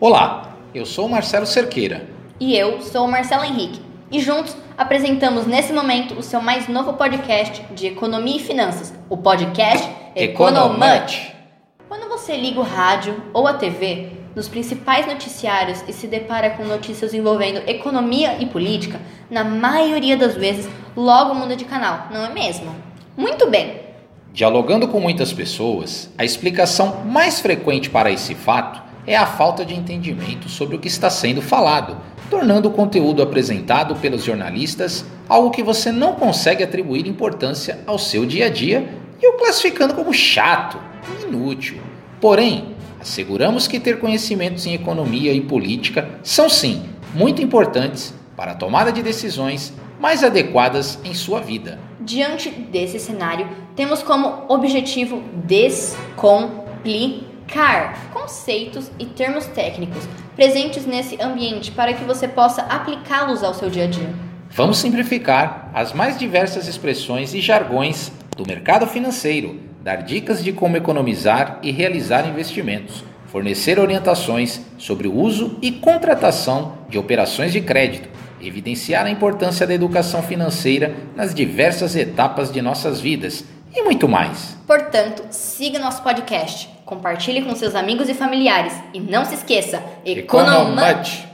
Olá, eu sou o Marcelo Cerqueira. E eu sou o Marcelo Henrique. E juntos apresentamos nesse momento o seu mais novo podcast de economia e finanças, o podcast Economante. Quando você liga o rádio ou a TV, nos principais noticiários e se depara com notícias envolvendo economia e política, na maioria das vezes logo muda de canal, não é mesmo? Muito bem! Dialogando com muitas pessoas, a explicação mais frequente para esse fato é a falta de entendimento sobre o que está sendo falado, tornando o conteúdo apresentado pelos jornalistas algo que você não consegue atribuir importância ao seu dia a dia e o classificando como chato inútil. Porém, asseguramos que ter conhecimentos em economia e política são sim muito importantes para a tomada de decisões mais adequadas em sua vida. Diante desse cenário, temos como objetivo descomplicar CAR, conceitos e termos técnicos presentes nesse ambiente para que você possa aplicá-los ao seu dia a dia. Vamos simplificar as mais diversas expressões e jargões do mercado financeiro, dar dicas de como economizar e realizar investimentos, fornecer orientações sobre o uso e contratação de operações de crédito, evidenciar a importância da educação financeira nas diversas etapas de nossas vidas e muito mais. Portanto, siga nosso podcast compartilhe com seus amigos e familiares. E não se esqueça, economante!